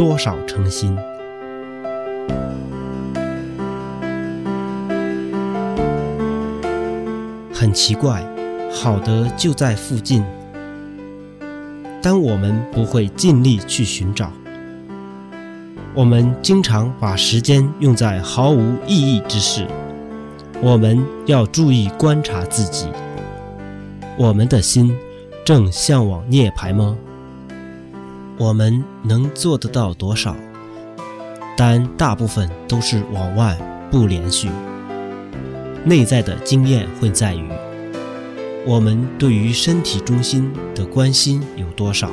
多少诚心。很奇怪，好的就在附近，但我们不会尽力去寻找。我们经常把时间用在毫无意义之事。我们要注意观察自己。我们的心正向往涅槃吗？我们能做得到多少？但大部分都是往外，不连续。内在的经验会在于，我们对于身体中心的关心有多少。